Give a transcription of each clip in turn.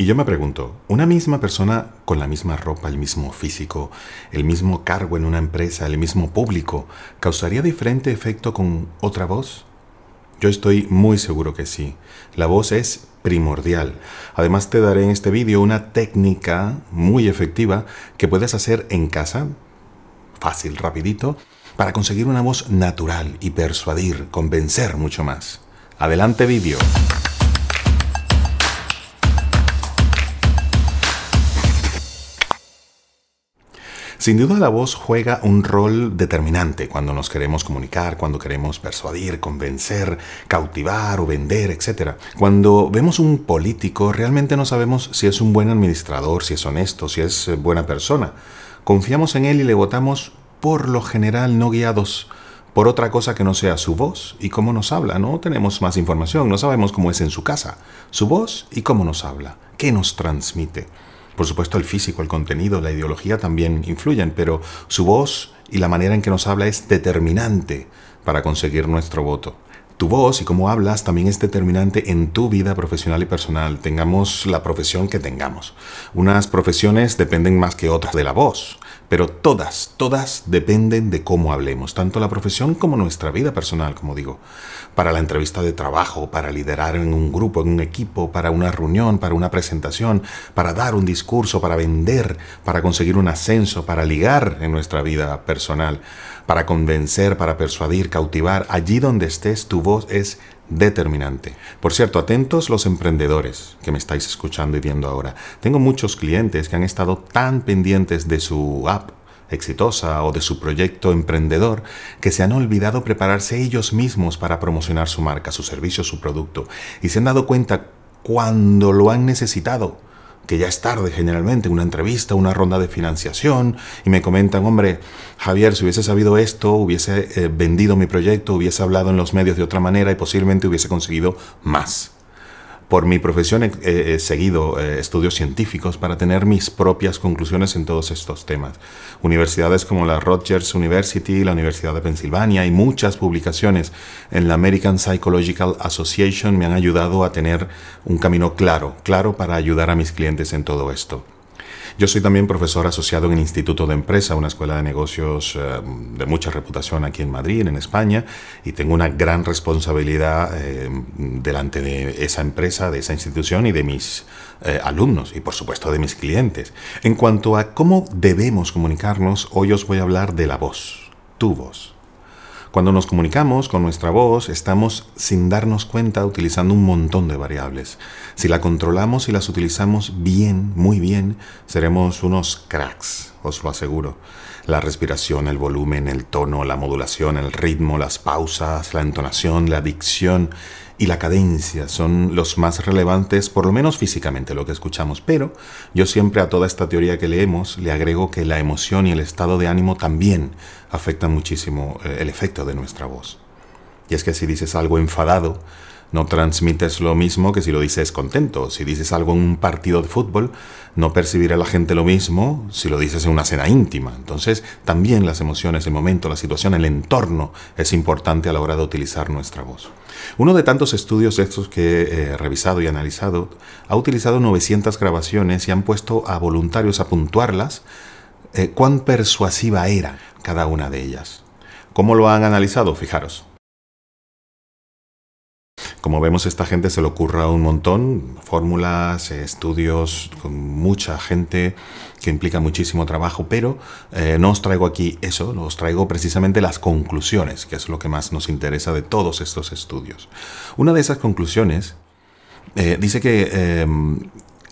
Y yo me pregunto, ¿una misma persona con la misma ropa, el mismo físico, el mismo cargo en una empresa, el mismo público, causaría diferente efecto con otra voz? Yo estoy muy seguro que sí. La voz es primordial. Además te daré en este vídeo una técnica muy efectiva que puedes hacer en casa, fácil, rapidito, para conseguir una voz natural y persuadir, convencer mucho más. Adelante vídeo. Sin duda la voz juega un rol determinante cuando nos queremos comunicar, cuando queremos persuadir, convencer, cautivar o vender, etc. Cuando vemos un político realmente no sabemos si es un buen administrador, si es honesto, si es eh, buena persona. Confiamos en él y le votamos por lo general no guiados por otra cosa que no sea su voz y cómo nos habla. No tenemos más información, no sabemos cómo es en su casa, su voz y cómo nos habla, qué nos transmite. Por supuesto, el físico, el contenido, la ideología también influyen, pero su voz y la manera en que nos habla es determinante para conseguir nuestro voto. Tu voz y cómo hablas también es determinante en tu vida profesional y personal, tengamos la profesión que tengamos. Unas profesiones dependen más que otras de la voz. Pero todas, todas dependen de cómo hablemos, tanto la profesión como nuestra vida personal, como digo. Para la entrevista de trabajo, para liderar en un grupo, en un equipo, para una reunión, para una presentación, para dar un discurso, para vender, para conseguir un ascenso, para ligar en nuestra vida personal, para convencer, para persuadir, cautivar. Allí donde estés, tu voz es determinante. Por cierto, atentos los emprendedores que me estáis escuchando y viendo ahora. Tengo muchos clientes que han estado tan pendientes de su app exitosa o de su proyecto emprendedor que se han olvidado prepararse ellos mismos para promocionar su marca, su servicio, su producto y se han dado cuenta cuando lo han necesitado que ya es tarde generalmente, una entrevista, una ronda de financiación, y me comentan, hombre, Javier, si hubiese sabido esto, hubiese eh, vendido mi proyecto, hubiese hablado en los medios de otra manera y posiblemente hubiese conseguido más. Por mi profesión he, seguido eh, estudios científicos para tener mis propias conclusiones en todos estos temas. Universidades como la Rutgers University, la Universidad de Pensilvania y muchas publicaciones en la American Psychological Association me han ayudado a tener un camino claro, claro para ayudar a mis clientes en todo esto. Yo soy también profesor asociado en el Instituto de Empresa, una escuela de negocios eh, de mucha reputación aquí en Madrid, en España, y tengo una gran responsabilidad eh, delante de esa empresa, de esa institución y de mis eh, alumnos y por supuesto de mis clientes. En cuanto a cómo debemos comunicarnos, hoy os voy a hablar de la voz, tu voz. Cuando nos comunicamos con nuestra voz, estamos sin darnos cuenta utilizando un montón de variables. Si la controlamos y las utilizamos bien, muy bien, seremos unos cracks, os lo aseguro. La respiración, el volumen, el tono, la modulación, el ritmo, las pausas, la entonación, la dicción y la cadencia son los más relevantes, por lo menos físicamente, lo que escuchamos. Pero yo siempre a toda esta teoría que leemos le agrego que la emoción y el estado de ánimo también afectan muchísimo eh, el efecto de nuestra voz. Y es que si dices algo enfadado, no transmites lo mismo que si lo dices contento. Si dices algo en un partido de fútbol, no percibirá la gente lo mismo si lo dices en una cena íntima. Entonces, también las emociones, el momento, la situación, el entorno es importante a la hora de utilizar nuestra voz. Uno de tantos estudios estos que he revisado y analizado ha utilizado 900 grabaciones y han puesto a voluntarios a puntuarlas eh, cuán persuasiva era cada una de ellas. ¿Cómo lo han analizado? Fijaros. Como vemos, esta gente se le ocurra un montón, fórmulas, estudios con mucha gente que implica muchísimo trabajo, pero eh, no os traigo aquí eso, os traigo precisamente las conclusiones, que es lo que más nos interesa de todos estos estudios. Una de esas conclusiones eh, dice que em,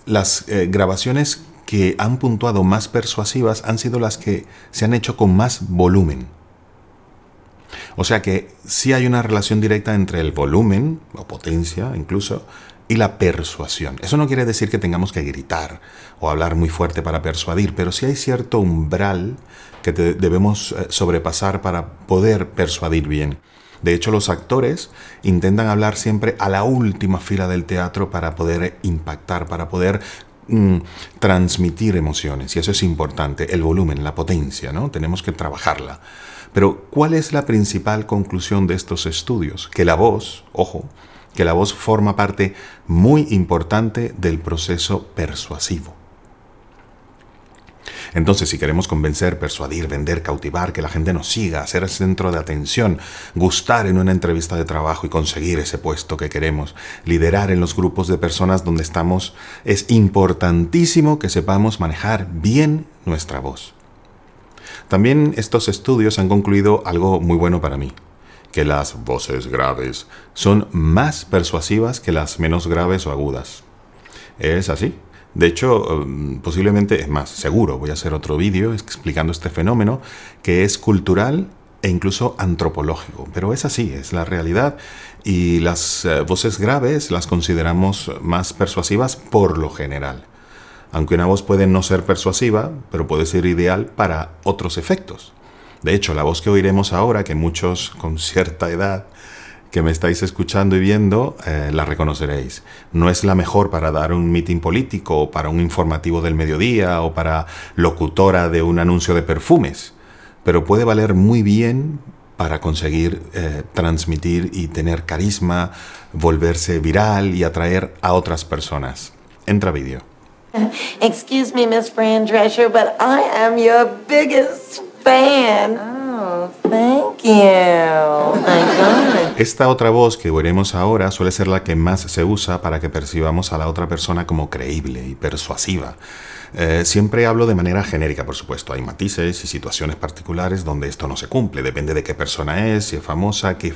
las eh, grabaciones que han puntuado más persuasivas han sido las que se han hecho con más volumen. O sea que sí hay una relación directa entre el volumen, o potencia incluso, y la persuasión. Eso no quiere decir que tengamos que gritar o hablar muy fuerte para persuadir, pero sí hay cierto umbral que debemos eh, sobrepasar para poder persuadir bien. De hecho, los actores intentan hablar siempre a la última fila del teatro para poder impactar, para poder mm, transmitir emociones. Y eso es importante, el volumen, la potencia, ¿no? Tenemos que trabajarla. Pero, ¿cuál es la principal conclusión de estos estudios? Que la voz, ojo, que la voz forma parte muy importante del proceso persuasivo. Entonces, si queremos convencer, persuadir, vender, cautivar, que la gente nos siga, ser el centro de atención, gustar en una entrevista de trabajo y conseguir ese puesto que queremos, liderar en los grupos de personas donde estamos, es importantísimo que sepamos manejar bien nuestra voz. También estos estudios han concluido algo muy bueno para mí, que las voces graves son más persuasivas que las menos graves o agudas. Es así. De hecho, um, posiblemente, es más, seguro, voy a hacer otro vídeo explicando este fenómeno que es cultural e incluso antropológico. Pero es así, es la realidad. Y las eh, voces graves las consideramos más persuasivas por lo general. Aunque una voz puede no ser persuasiva, pero puede ser ideal para otros efectos. De hecho, la voz que oiremos ahora, que muchos con cierta edad que me estáis escuchando y viendo eh, la reconoceréis. No es la mejor para dar un meeting político, o para un informativo del mediodía o para locutora de un anuncio de perfumes, pero puede valer muy bien para conseguir eh, transmitir y tener carisma, volverse viral y atraer a otras personas. Entra vídeo. Excuse me, Miss Fran Drescher, but I am your biggest fan. Oh, thank you. Esta otra voz que veremos ahora suele ser la que más se usa para que percibamos a la otra persona como creíble y persuasiva. Eh, siempre hablo de manera genérica, por supuesto. Hay matices y situaciones particulares donde esto no se cumple. Depende de qué persona es, si es famosa, qué,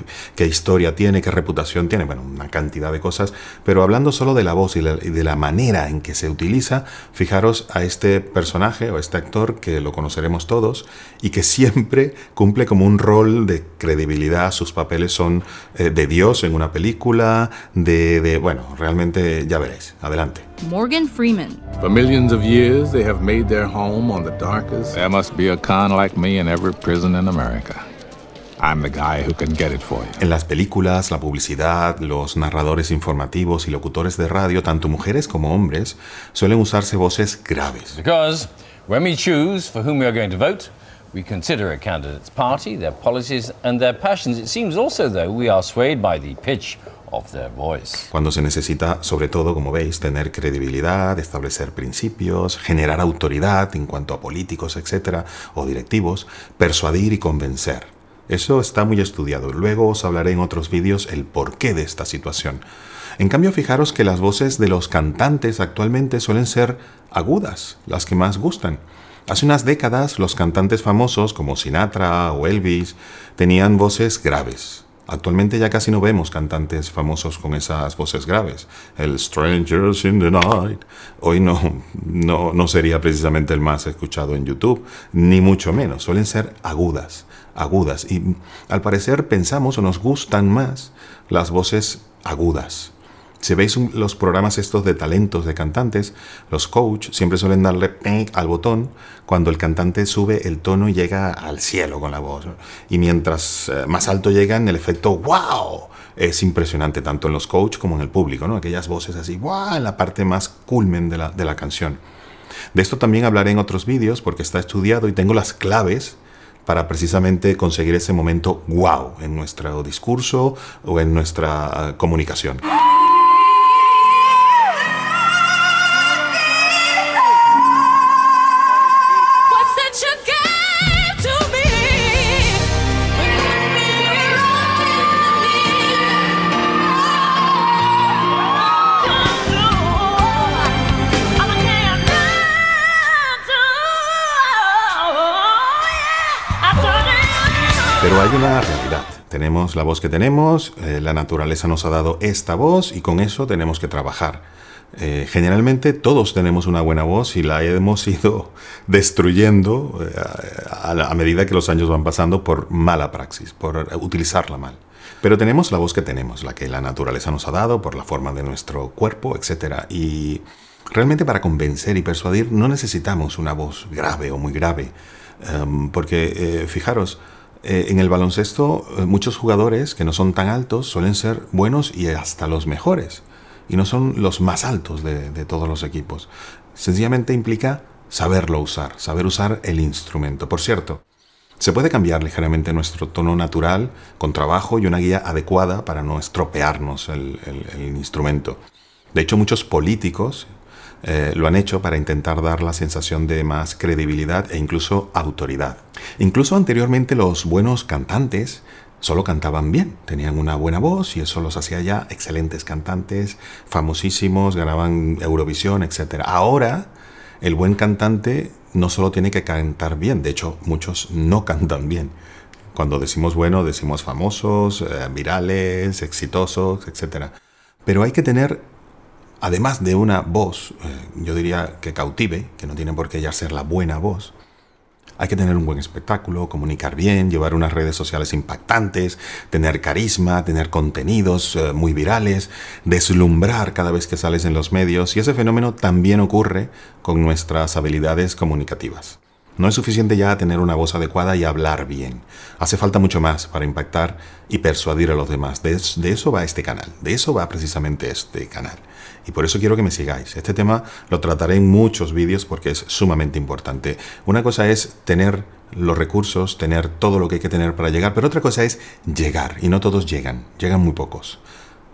historia tiene, qué reputación tiene. Bueno, una cantidad de cosas. Pero hablando solo de la voz y, de la manera en que se utiliza, fijaros a este personaje o este actor que lo conoceremos todos y que siempre cumple como un rol de credibilidad. Sus papeles son eh, de Dios en una película, de, de, bueno, realmente ya veréis. Adelante. Morgan Freeman. For millions of years, they have made their home on the darkest. There must be a con like me in every prison in America. I'm the guy who can get it for you. En las películas, la publicidad, los narradores informativos y locutores de radio, tanto mujeres como hombres, suelen usarse voces graves. Because when we choose for whom we are going to vote, we consider a candidate's party, their policies, and their passions. It seems also, though, we are swayed by the pitch cuando se necesita, sobre todo, como veis, tener credibilidad, establecer principios, generar autoridad en cuanto a políticos, etcétera, o directivos, persuadir y convencer. Eso está muy estudiado. Luego os hablaré en otros vídeos el porqué de esta situación. En cambio, fijaros que las voces de los cantantes actualmente suelen ser agudas, las que más gustan. Hace unas décadas los cantantes famosos como Sinatra o Elvis tenían voces graves, Actualmente ya casi no vemos cantantes famosos con esas voces graves. El Strangers in the Night hoy no, no, no sería precisamente el más escuchado en YouTube, ni mucho menos. Suelen ser agudas, agudas. Y al parecer pensamos o nos gustan más las voces agudas. Si veis los programas estos de talentos de cantantes, los coach siempre suelen darle al botón cuando el cantante sube el tono y llega al cielo con la voz. Y mientras eh, más alto llegan, el efecto ¡wow! es impresionante tanto en los coach como en el público, ¿no? Aquellas voces así ¡wow! en la parte más culmen de la, de la canción. De esto también hablaré en otros vídeos porque está estudiado y tengo las claves para precisamente conseguir ese momento wow en nuestro discurso o en nuestra ah, comunicación. Pero hay una realidad. Tenemos la voz que tenemos, eh, la naturaleza nos ha dado esta voz y con eso tenemos que trabajar. Eh, generalmente todos tenemos una buena voz y la hemos ido destruyendo eh, a, medida que los años van pasando por mala praxis, por utilizarla mal. Pero tenemos la voz que tenemos, la que la naturaleza nos ha dado por la forma de nuestro cuerpo, etc. Y realmente para convencer y persuadir no necesitamos una voz grave o muy grave, em, porque fijaros, eh, en el baloncesto eh, muchos jugadores que no son tan altos suelen ser buenos y hasta los mejores. Y no son los más altos de, de todos los equipos. Sencillamente implica saberlo usar, saber usar el instrumento. Por cierto, Se puede cambiar ligeramente nuestro tono natural con trabajo y una guía adecuada para no estropearnos el, instrumento. De hecho, muchos políticos eh, lo han hecho para intentar dar la sensación de más credibilidad e incluso autoridad. Incluso anteriormente los buenos cantantes solo cantaban bien, tenían una buena voz y eso los hacía ya excelentes cantantes, famosísimos, ganaban Eurovisión, etc. Ahora, el buen cantante no solo tiene que cantar bien, de hecho muchos no cantan bien. Cuando decimos bueno, decimos famosos, eh, virales, exitosos, etc. Pero hay que tener, además de una voz, eh, yo diría que cautive, que no tiene por qué ya ser la buena voz, hay que tener un buen espectáculo, comunicar bien, llevar unas redes sociales impactantes, tener carisma, tener contenidos eh, muy virales, deslumbrar cada vez que sales en los medios y ese fenómeno también ocurre con nuestras habilidades comunicativas. No es suficiente ya tener una voz adecuada y hablar bien. Hace falta mucho más para impactar y persuadir a los demás. De, eso va este canal. De eso va precisamente este canal. Y por eso quiero que me sigáis. Este tema lo trataré en muchos vídeos porque es sumamente importante. Una cosa es tener los recursos, tener todo lo que hay que tener para llegar, pero otra cosa es llegar. Y no todos llegan. Llegan muy pocos.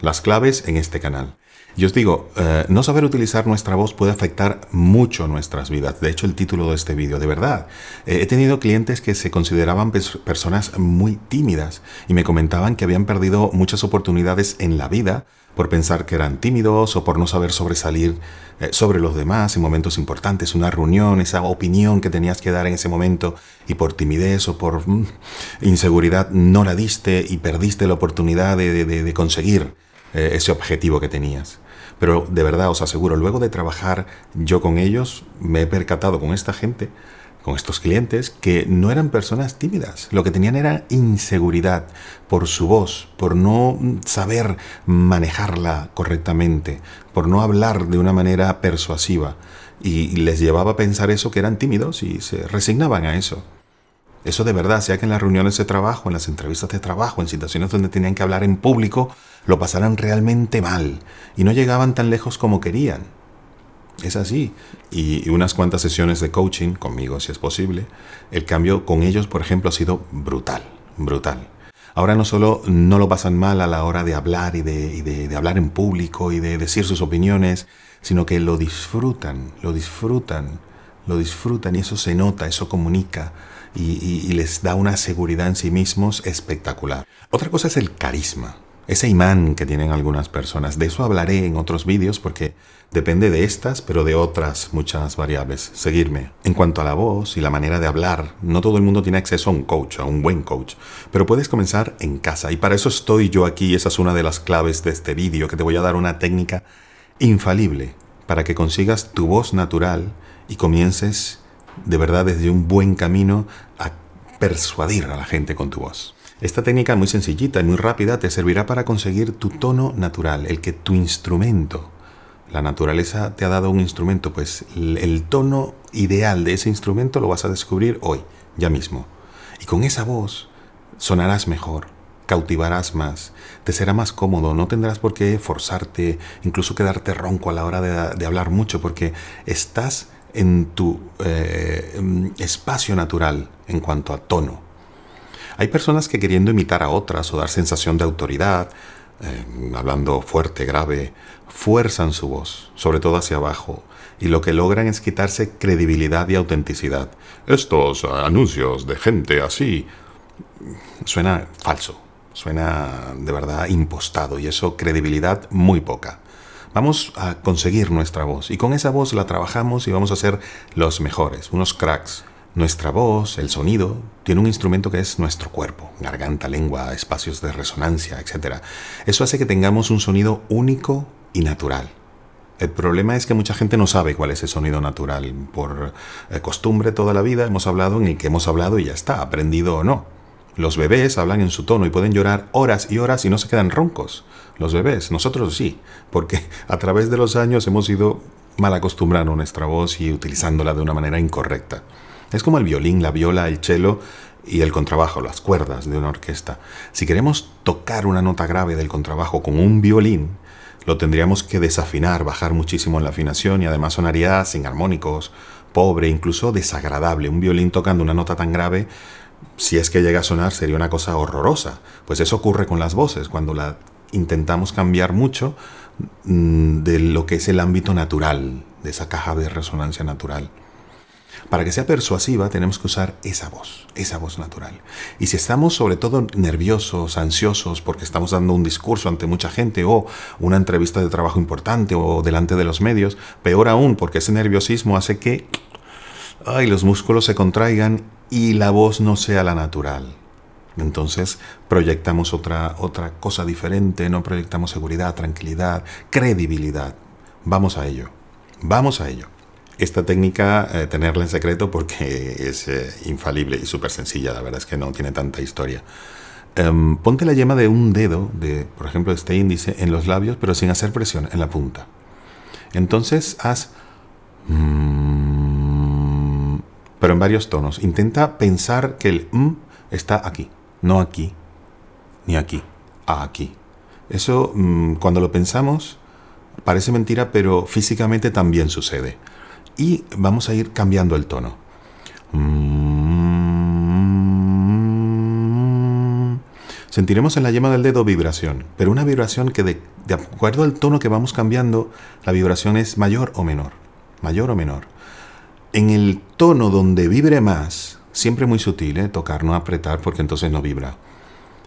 Las claves en este canal. Yo os digo, eh, no saber utilizar nuestra voz puede afectar mucho nuestras vidas. De hecho, el título de este vídeo, de verdad. Eh, he tenido clientes que se consideraban personas muy tímidas y me comentaban que habían perdido muchas oportunidades en la vida por pensar que eran tímidos o por no saber sobresalir eh, sobre los demás en momentos importantes, una reunión, esa opinión que tenías que dar en ese momento y por timidez o por mm, inseguridad no la diste y perdiste la oportunidad de, conseguir ese objetivo que tenías. Pero de verdad os aseguro, luego de trabajar yo con ellos, me he percatado con esta gente, con estos clientes, que no eran personas tímidas. Lo que tenían era inseguridad por su voz, por no saber manejarla correctamente, por no hablar de una manera persuasiva. Y les llevaba a pensar eso que eran tímidos y se resignaban a eso. Eso de verdad, sea que en las reuniones de trabajo, en las entrevistas de trabajo, en situaciones donde tenían que hablar en público, lo pasaran realmente mal y no llegaban tan lejos como querían. Es así. Y, unas cuantas sesiones de coaching, conmigo si es posible, el cambio con ellos, por ejemplo, ha sido brutal, brutal. Ahora no solo no lo pasan mal a la hora de hablar y de hablar en público y de decir sus opiniones, sino que lo disfrutan, lo disfrutan, lo disfrutan y eso se nota, eso comunica y, les da una seguridad en sí mismos espectacular. Otra cosa es el carisma, ese imán que tienen algunas personas. De eso hablaré en otros vídeos porque depende de estas, pero de otras muchas variables. Seguirme. En cuanto a la voz y la manera de hablar, no todo el mundo tiene acceso a un coach, a un buen coach, pero puedes comenzar en casa y para eso estoy yo aquí. Esa es una de las claves de este vídeo, que te voy a dar una técnica infalible para que consigas tu voz natural y comiences de verdad desde un buen camino a persuadir a la gente con tu voz. Esta técnica muy sencillita y muy rápida te servirá para conseguir tu tono natural, el que tu instrumento, la naturaleza te ha dado un instrumento, pues el tono ideal de ese instrumento lo vas a descubrir hoy, ya mismo. Y con esa voz sonarás mejor, cautivarás más, te será más cómodo, no tendrás por qué forzarte, incluso quedarte ronco a la hora de, hablar mucho, porque estás en tu eh, espacio natural en cuanto a tono. Hay personas que queriendo imitar a otras o dar sensación de autoridad, eh, hablando fuerte, grave, fuerzan su voz, sobre todo hacia abajo, y lo que logran es quitarse credibilidad y autenticidad. Estos anuncios de gente así suena falso, suena de verdad impostado y eso credibilidad muy poca. Vamos a conseguir nuestra voz y con esa voz la trabajamos y vamos a ser los mejores, unos cracks. Nuestra voz, el sonido, tiene un instrumento que es nuestro cuerpo, garganta, lengua, espacios de resonancia, etc. Eso hace que tengamos un sonido único y natural. El problema es que mucha gente no sabe cuál es el sonido natural. Por eh, costumbre toda la vida hemos hablado en el que hemos hablado y ya está, aprendido o no. Los bebés hablan en su tono y pueden llorar horas y horas y no se quedan roncos. Los bebés, nosotros sí, porque a través de los años hemos ido mal acostumbrando nuestra voz y utilizándola de una manera incorrecta. Es como el violín, la viola, el cello y el contrabajo, las cuerdas de una orquesta. Si queremos tocar una nota grave del contrabajo con un violín, lo tendríamos que desafinar, bajar muchísimo en la afinación y además sonaría sin armónicos, pobre, incluso desagradable. Un violín tocando una nota tan grave si es que llega a sonar, sería una cosa horrorosa. Pues eso ocurre con las voces, cuando la intentamos cambiar mucho mm, de lo que es el ámbito natural, de esa caja de resonancia natural. Para que sea persuasiva tenemos que usar esa voz, esa voz natural. Y si estamos sobre todo nerviosos, ansiosos, porque estamos dando un discurso ante mucha gente o una entrevista de trabajo importante o delante de los medios, peor aún porque ese nerviosismo hace que ay, los músculos se contraigan y la voz no sea la natural. Entonces proyectamos otra, otra cosa diferente, no proyectamos seguridad, tranquilidad, credibilidad. Vamos a ello, vamos a ello. Esta técnica, eh, tenerla en secreto porque es eh, infalible y súper sencilla, la verdad es que no tiene tanta historia. Em, ponte la yema de un dedo, de, por ejemplo, este índice, en los labios, pero sin hacer presión, en la punta. Entonces haz... Mm, pero en varios tonos. Intenta pensar que el m está aquí, no aquí, ni aquí, aquí. Eso, mm, cuando lo pensamos, parece mentira, pero físicamente también sucede y vamos a ir cambiando el tono. Sentiremos en la yema del dedo vibración, pero una vibración que de, acuerdo al tono que vamos cambiando, la vibración es mayor o menor, mayor o menor. En el tono donde vibre más, siempre muy sutil, ¿eh? tocar, no apretar porque entonces no vibra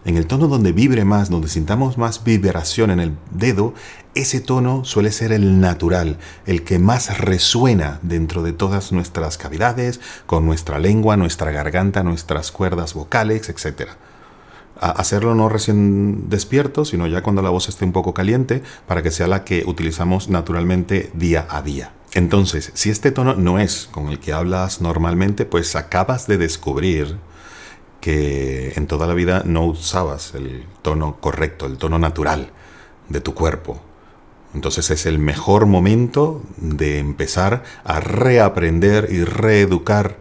en el tono donde vibre más, donde sintamos más vibración en el dedo, ese tono suele ser el natural, el que más resuena dentro de todas nuestras cavidades, con nuestra lengua, nuestra garganta, nuestras cuerdas vocales, etc. hacerlo no recién despierto, sino ya cuando la voz esté un poco caliente, para que sea la que utilizamos naturalmente día a día. Entonces, si este tono no es con el que hablas normalmente, pues acabas de descubrir que en toda la vida no usabas el tono correcto, el tono natural de tu cuerpo. Entonces es el mejor momento de empezar a reaprender y reeducar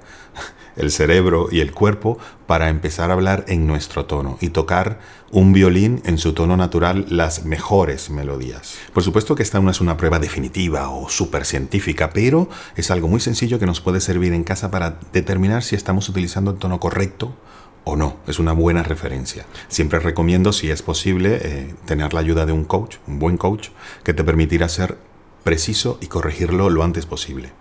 el cerebro y el cuerpo para empezar a hablar en nuestro tono y tocar un violín en su tono natural las mejores melodías. Por supuesto que esta no es una prueba definitiva o súper científica, pero es algo muy sencillo que nos puede servir en casa para determinar si estamos utilizando el tono correcto o no. Es una buena referencia. Siempre recomiendo, si es posible, eh, tener la ayuda de un coach, un buen coach, que te permitirá ser preciso y corregirlo lo antes posible.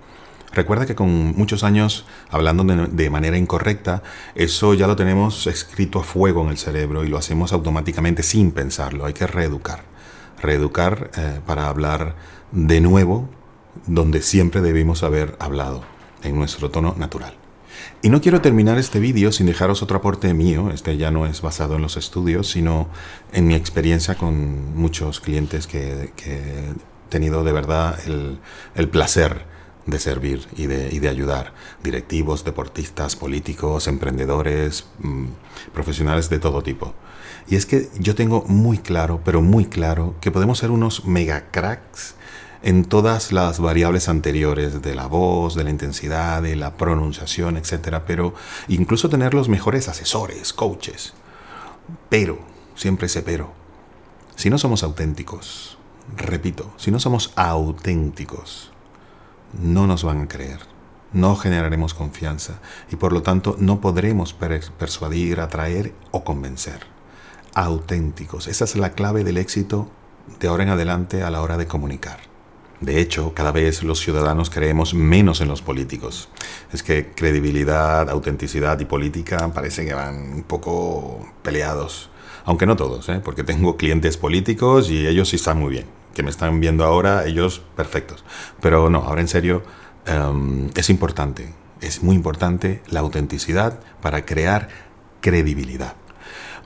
Recuerda que con muchos años hablando de, manera incorrecta, eso ya lo tenemos escrito a fuego en el cerebro y lo hacemos automáticamente sin pensarlo. Hay que reeducar. Reeducar eh, para hablar de nuevo donde siempre debimos haber hablado, en nuestro tono natural. Y no quiero terminar este vídeo sin dejaros otro aporte mío, este ya no es basado en los estudios, sino en mi experiencia con muchos clientes que, he tenido de verdad el, placer de servir y de, ayudar. Directivos, deportistas, políticos, emprendedores, mm, profesionales de todo tipo. Y es que yo tengo muy claro, pero muy claro, que podemos ser unos mega cracks en todas las variables anteriores de la voz, de la intensidad, de la pronunciación, etc. Pero incluso tener los mejores asesores, coaches. Pero, siempre ese pero, si no somos auténticos, repito, si no somos auténticos, no nos van a creer, no generaremos confianza y por lo tanto no podremos persuadir, atraer o convencer. Auténticos, esa es la clave del éxito de ahora en adelante a la hora de comunicar. De hecho, cada vez los ciudadanos creemos menos en los políticos. Es que credibilidad, autenticidad y política parece que van un poco peleados. Aunque no todos, ¿eh? porque tengo clientes políticos y ellos sí están muy bien. Que me están viendo ahora, ellos perfectos. Pero no, ahora en serio, em, es importante, es muy importante la autenticidad para crear credibilidad.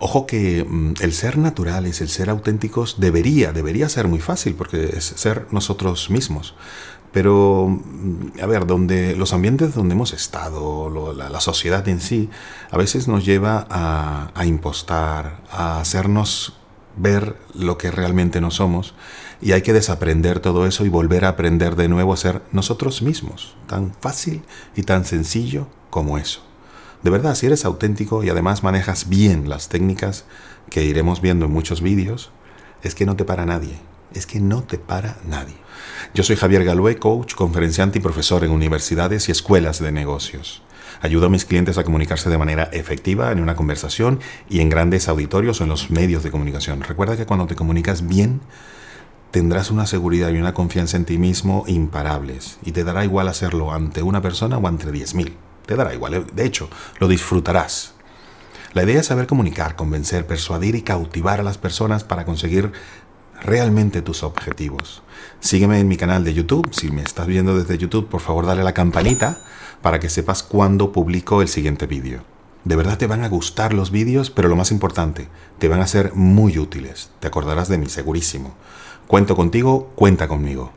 Ojo que mm, el ser naturales, el ser auténticos, debería, debería ser muy fácil, porque es ser nosotros mismos. Pero, mm, a ver, donde los ambientes donde hemos estado, la, sociedad en sí, a veces nos lleva a, a impostar, a hacernos ver lo que realmente no somos y hay que desaprender todo eso y volver a aprender de nuevo a ser nosotros mismos, tan fácil y tan sencillo como eso. De verdad, si eres auténtico y además manejas bien las técnicas que iremos viendo en muchos vídeos, es que no te para nadie. Es que no te para nadie. Yo soy Javier Galué, coach, conferenciante y profesor en universidades y escuelas de negocios. Ayudo a mis clientes a comunicarse de manera efectiva en una conversación y en grandes auditorios o en los medios de comunicación. Recuerda que cuando te comunicas bien, tendrás una seguridad y una confianza en ti mismo imparables y te dará igual hacerlo ante una persona o ante 10.000. Te dará igual, de hecho, lo disfrutarás. La idea es saber comunicar, convencer, persuadir y cautivar a las personas para conseguir realmente tus objetivos. Sígueme en mi canal de YouTube. Si me estás viendo desde YouTube, por favor dale a la campanita para que sepas cuándo publico el siguiente vídeo. De verdad te van a gustar los vídeos, pero lo más importante, te van a ser muy útiles. Te acordarás de mí, segurísimo. Cuento contigo, cuenta conmigo.